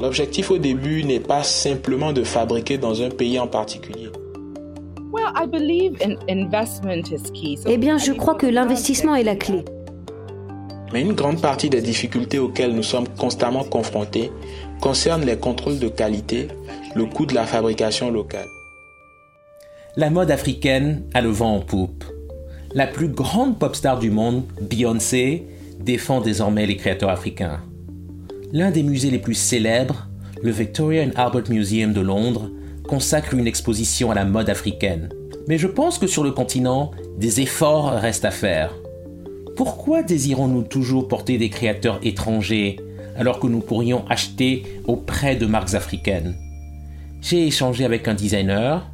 L'objectif au début n'est pas simplement de fabriquer dans un pays en particulier. Eh bien, je crois que l'investissement est la clé. Mais une grande partie des difficultés auxquelles nous sommes constamment confrontés concernent les contrôles de qualité, le coût de la fabrication locale. La mode africaine a le vent en poupe. La plus grande pop star du monde, Beyoncé, défend désormais les créateurs africains. L'un des musées les plus célèbres, le Victoria and Albert Museum de Londres, consacre une exposition à la mode africaine. Mais je pense que sur le continent, des efforts restent à faire. Pourquoi désirons-nous toujours porter des créateurs étrangers alors que nous pourrions acheter auprès de marques africaines? J'ai échangé avec un designer,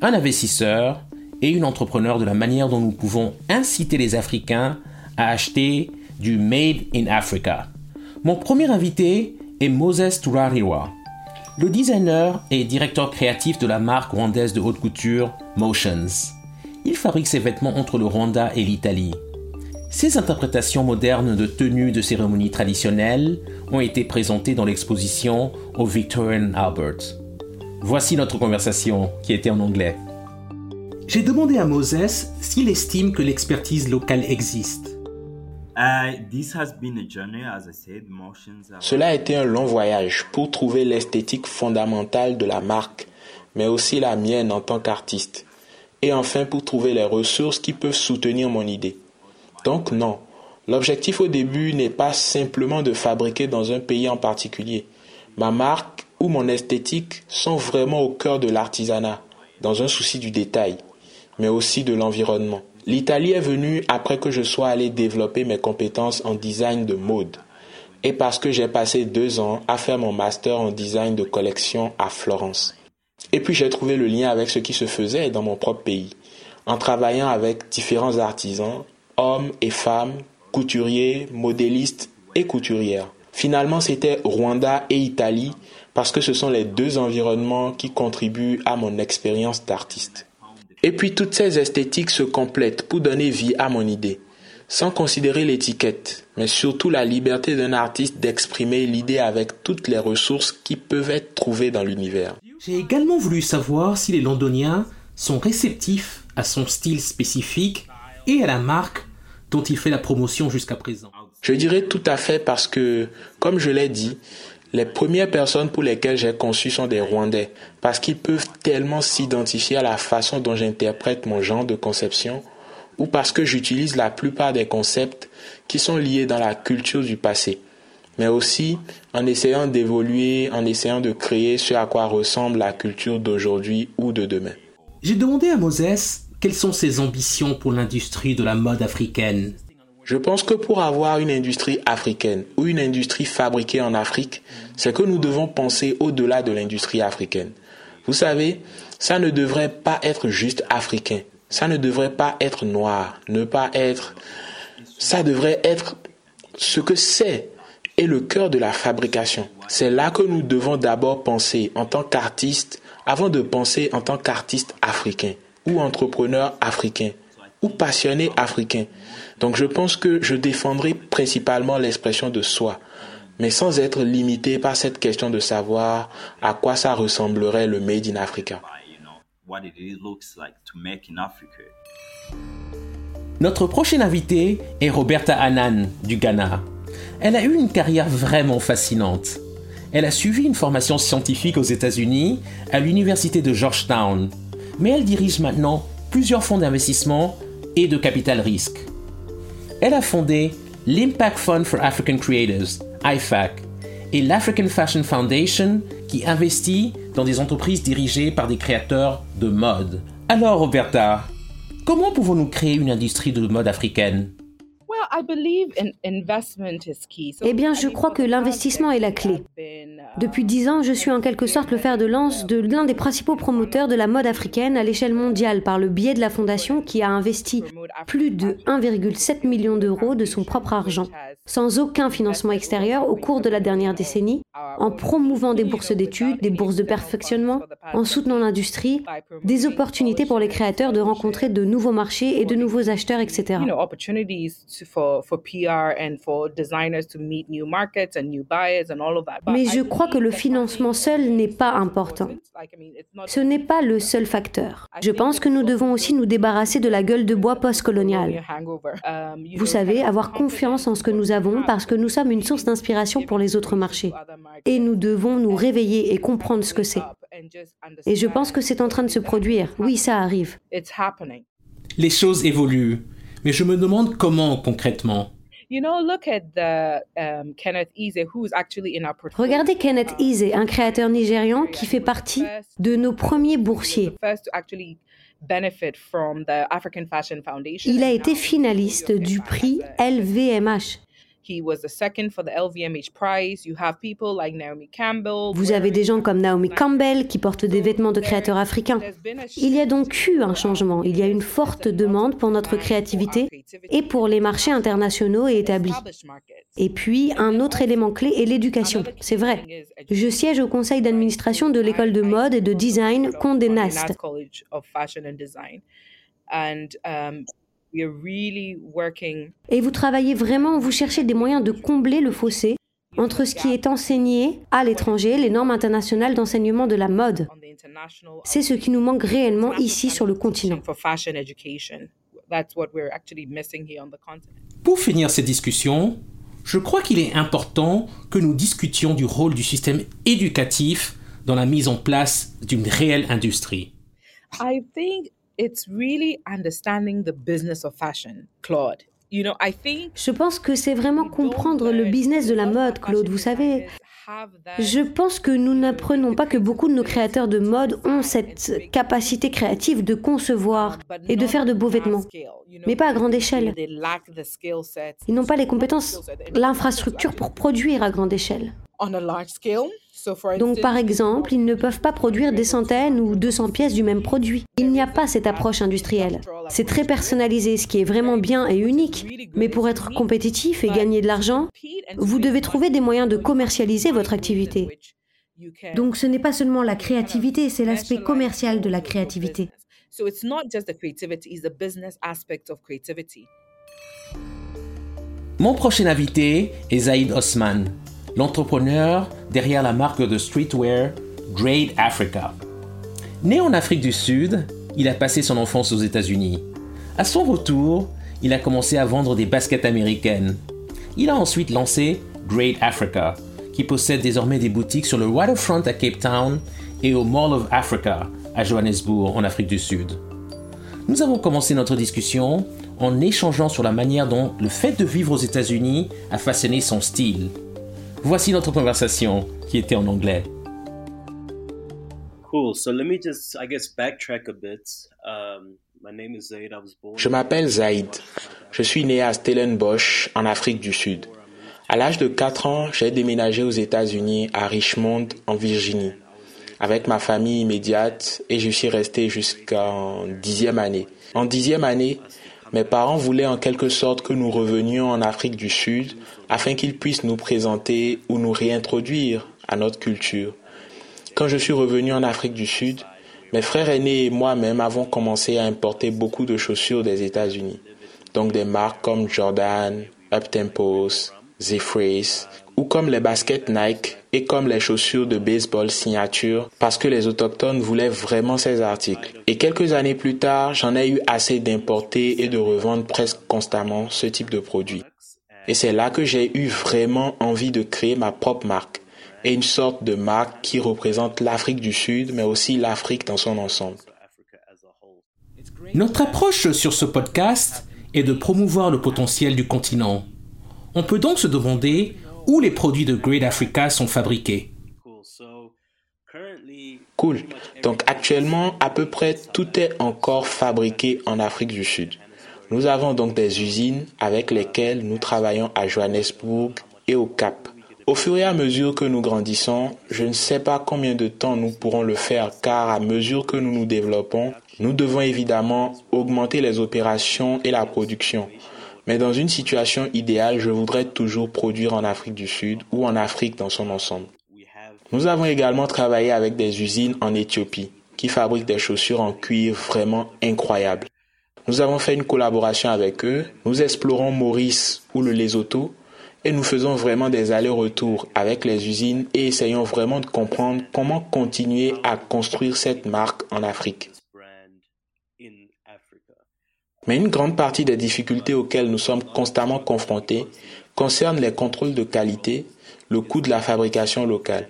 un investisseur et une entrepreneur de la manière dont nous pouvons inciter les Africains à acheter du Made in Africa. Mon premier invité est Moses Turariwa. Le designer et directeur créatif de la marque rwandaise de haute couture Motions. Il fabrique ses vêtements entre le Rwanda et l'Italie. Ses interprétations modernes de tenues de cérémonie traditionnelles ont été présentées dans l'exposition au Victorian Albert. Voici notre conversation qui était en anglais. J'ai demandé à Moses s'il estime que l'expertise locale existe. Cela a été un long voyage pour trouver l'esthétique fondamentale de la marque, mais aussi la mienne en tant qu'artiste. Et enfin pour trouver les ressources qui peuvent soutenir mon idée. Donc non, l'objectif au début n'est pas simplement de fabriquer dans un pays en particulier. Ma marque ou mon esthétique sont vraiment au cœur de l'artisanat, dans un souci du détail, mais aussi de l'environnement. L'Italie est venue après que je sois allé développer mes compétences en design de mode et parce que j'ai passé deux ans à faire mon master en design de collection à Florence. Et puis j'ai trouvé le lien avec ce qui se faisait dans mon propre pays, en travaillant avec différents artisans, hommes et femmes, couturiers, modélistes et couturières. Finalement, c'était Rwanda et Italie parce que ce sont les deux environnements qui contribuent à mon expérience d'artiste. Et puis toutes ces esthétiques se complètent pour donner vie à mon idée, sans considérer l'étiquette, mais surtout la liberté d'un artiste d'exprimer l'idée avec toutes les ressources qui peuvent être trouvées dans l'univers. J'ai également voulu savoir si les Londoniens sont réceptifs à son style spécifique et à la marque dont il fait la promotion jusqu'à présent. Je dirais tout à fait parce que, comme je l'ai dit, les premières personnes pour lesquelles j'ai conçu sont des Rwandais, parce qu'ils peuvent tellement s'identifier à la façon dont j'interprète mon genre de conception, ou parce que j'utilise la plupart des concepts qui sont liés dans la culture du passé, mais aussi en essayant d'évoluer, en essayant de créer ce à quoi ressemble la culture d'aujourd'hui ou de demain. J'ai demandé à Moses quelles sont ses ambitions pour l'industrie de la mode africaine. Je pense que pour avoir une industrie africaine ou une industrie fabriquée en Afrique, c'est que nous devons penser au-delà de l'industrie africaine. Vous savez, ça ne devrait pas être juste africain. Ça ne devrait pas être noir, ne pas être... Ça devrait être ce que c'est et le cœur de la fabrication. C'est là que nous devons d'abord penser en tant qu'artiste avant de penser en tant qu'artiste africain ou entrepreneur africain ou passionné africain. Donc je pense que je défendrai principalement l'expression de soi, mais sans être limité par cette question de savoir à quoi ça ressemblerait le Made in Africa. Notre prochaine invitée est Roberta Annan du Ghana. Elle a eu une carrière vraiment fascinante. Elle a suivi une formation scientifique aux États-Unis à l'université de Georgetown, mais elle dirige maintenant plusieurs fonds d'investissement et de capital risque. Elle a fondé l'Impact Fund for African Creators, IFAC, et l'African Fashion Foundation qui investit dans des entreprises dirigées par des créateurs de mode. Alors Roberta, comment pouvons-nous créer une industrie de mode africaine? Eh bien, je crois que l'investissement est la clé. Depuis dix ans, je suis en quelque sorte le fer de lance de l'un des principaux promoteurs de la mode africaine à l'échelle mondiale par le biais de la fondation qui a investi plus de 1,7 million d'euros de son propre argent, sans aucun financement extérieur au cours de la dernière décennie, en promouvant des bourses d'études, des bourses de perfectionnement, en soutenant l'industrie, des opportunités pour les créateurs de rencontrer de nouveaux marchés et de nouveaux acheteurs, etc. Mais je crois que le financement seul n'est pas important. Ce n'est pas le seul facteur. Je pense que nous devons aussi nous débarrasser de la gueule de bois postcoloniale. Vous savez, avoir confiance en ce que nous avons parce que nous sommes une source d'inspiration pour les autres marchés. Et nous devons nous réveiller et comprendre ce que c'est. Et je pense que c'est en train de se produire. Oui, ça arrive. Les choses évoluent, mais je me demande comment concrètement. Regardez Kenneth Eze, un créateur nigérian qui fait partie de nos premiers boursiers. Il a été finaliste du prix LVMH. Vous avez des gens comme Naomi Campbell qui portent des vêtements de créateurs africains. Il y a donc eu un changement. Il y a une forte demande pour notre créativité et pour les marchés internationaux et établis. Et puis, un autre élément clé est l'éducation. C'est vrai. Je siège au conseil d'administration de l'école de mode et de design Condé Nast. Et vous travaillez vraiment, vous cherchez des moyens de combler le fossé entre ce qui est enseigné à l'étranger, les normes internationales d'enseignement de la mode. C'est ce qui nous manque réellement ici sur le continent. Pour finir cette discussion, je crois qu'il est important que nous discutions du rôle du système éducatif dans la mise en place d'une réelle industrie. Je pense que c'est vraiment comprendre le business de la mode, Claude. Vous savez, je pense que nous n'apprenons pas que beaucoup de nos créateurs de mode ont cette capacité créative de concevoir et de faire de beaux vêtements, mais pas à grande échelle. Ils n'ont pas les compétences, l'infrastructure pour produire à grande échelle. Donc, par exemple, ils ne peuvent pas produire des centaines ou 200 pièces du même produit. Il n'y a pas cette approche industrielle. C'est très personnalisé, ce qui est vraiment bien et unique. Mais pour être compétitif et gagner de l'argent, vous devez trouver des moyens de commercialiser votre activité. Donc, ce n'est pas seulement la créativité, c'est l'aspect commercial de la créativité. Mon prochain invité est Zaid Osman, l'entrepreneur derrière la marque de streetwear Great Africa. Né en Afrique du Sud, il a passé son enfance aux États-Unis. À son retour, il a commencé à vendre des baskets américaines. Il a ensuite lancé Great Africa, qui possède désormais des boutiques sur le waterfront à Cape Town et au Mall of Africa à Johannesburg en Afrique du Sud. Nous avons commencé notre discussion en échangeant sur la manière dont le fait de vivre aux États-Unis a façonné son style. Voici notre conversation qui était en anglais. Je m'appelle Zaid. Je suis né à Stellenbosch, en Afrique du Sud. À l'âge de 4 ans, j'ai déménagé aux États-Unis, à Richmond, en Virginie, avec ma famille immédiate et je suis resté jusqu'en dixième année. En dixième année, mes parents voulaient en quelque sorte que nous revenions en Afrique du Sud afin qu'ils puissent nous présenter ou nous réintroduire à notre culture. Quand je suis revenu en Afrique du Sud, mes frères aînés et moi-même avons commencé à importer beaucoup de chaussures des États-Unis. Donc des marques comme Jordan, Uptempos, Z-Phrase ou comme les baskets Nike et comme les chaussures de baseball signature parce que les autochtones voulaient vraiment ces articles. Et quelques années plus tard, j'en ai eu assez d'importer et de revendre presque constamment ce type de produits. Et c'est là que j'ai eu vraiment envie de créer ma propre marque et une sorte de marque qui représente l'Afrique du Sud, mais aussi l'Afrique dans son ensemble. Notre approche sur ce podcast est de promouvoir le potentiel du continent. On peut donc se demander où les produits de Great Africa sont fabriqués. Cool. Donc actuellement, à peu près tout est encore fabriqué en Afrique du Sud. Nous avons donc des usines avec lesquelles nous travaillons à Johannesburg et au Cap. Au fur et à mesure que nous grandissons, je ne sais pas combien de temps nous pourrons le faire car à mesure que nous nous développons, nous devons évidemment augmenter les opérations et la production. Mais dans une situation idéale, je voudrais toujours produire en Afrique du Sud ou en Afrique dans son ensemble. Nous avons également travaillé avec des usines en Éthiopie qui fabriquent des chaussures en cuir vraiment incroyables. Nous avons fait une collaboration avec eux, nous explorons Maurice ou le Lesotho et nous faisons vraiment des allers-retours avec les usines et essayons vraiment de comprendre comment continuer à construire cette marque en Afrique. Mais une grande partie des difficultés auxquelles nous sommes constamment confrontés concernent les contrôles de qualité, le coût de la fabrication locale.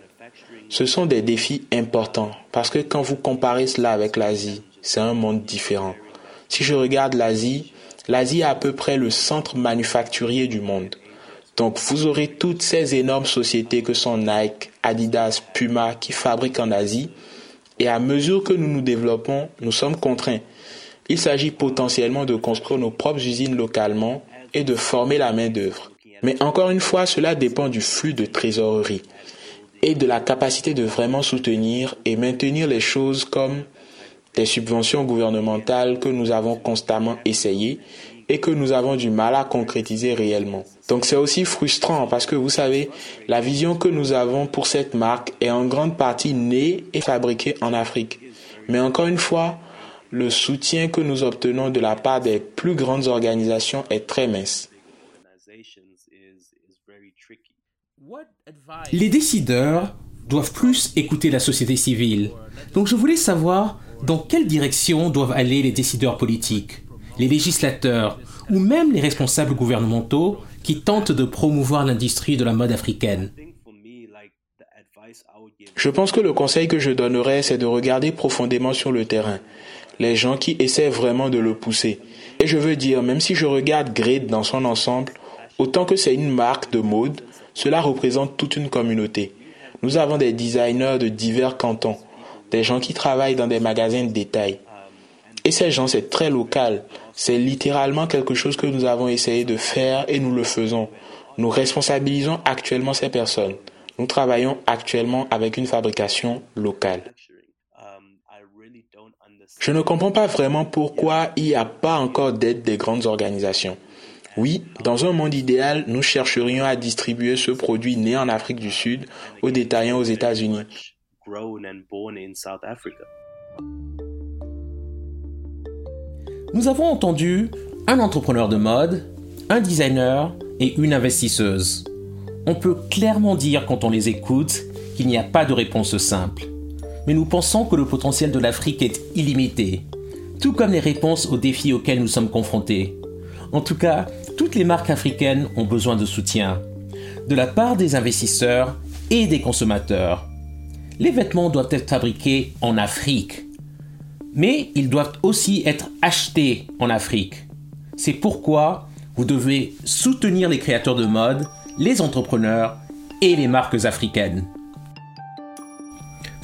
Ce sont des défis importants parce que quand vous comparez cela avec l'Asie, c'est un monde différent. Si je regarde l'Asie, l'Asie est à peu près le centre manufacturier du monde. Donc vous aurez toutes ces énormes sociétés que sont Nike, Adidas, Puma qui fabriquent en Asie. Et à mesure que nous nous développons, nous sommes contraints. Il s'agit potentiellement de construire nos propres usines localement et de former la main-d'œuvre. Mais encore une fois, cela dépend du flux de trésorerie et de la capacité de vraiment soutenir et maintenir les choses comme des subventions gouvernementales que nous avons constamment essayées et que nous avons du mal à concrétiser réellement. Donc c'est aussi frustrant parce que vous savez, la vision que nous avons pour cette marque est en grande partie née et fabriquée en Afrique. Mais encore une fois, le soutien que nous obtenons de la part des plus grandes organisations est très mince. Les décideurs doivent plus écouter la société civile. Donc je voulais savoir dans quelle direction doivent aller les décideurs politiques, les législateurs ou même les responsables gouvernementaux qui tentent de promouvoir l'industrie de la mode africaine. Je pense que le conseil que je donnerais, c'est de regarder profondément sur le terrain, les gens qui essaient vraiment de le pousser. Et je veux dire, même si je regarde Grid dans son ensemble, autant que c'est une marque de mode, cela représente toute une communauté. Nous avons des designers de divers cantons, des gens qui travaillent dans des magasins de détail. Et ces gens, c'est très local. C'est littéralement quelque chose que nous avons essayé de faire et nous le faisons. Nous responsabilisons actuellement ces personnes. Nous travaillons actuellement avec une fabrication locale. Je ne comprends pas vraiment pourquoi il n'y a pas encore d'aide des grandes organisations. Oui, dans un monde idéal, nous chercherions à distribuer ce produit né en Afrique du Sud aux détaillants aux États-Unis. Nous avons entendu un entrepreneur de mode, un designer et une investisseuse. On peut clairement dire quand on les écoute qu'il n'y a pas de réponse simple. Mais nous pensons que le potentiel de l'Afrique est illimité, tout comme les réponses aux défis auxquels nous sommes confrontés. En tout cas, toutes les marques africaines ont besoin de soutien, de la part des investisseurs et des consommateurs. Les vêtements doivent être fabriqués en Afrique, mais ils doivent aussi être achetés en Afrique. C'est pourquoi vous devez soutenir les créateurs de mode, les entrepreneurs et les marques africaines.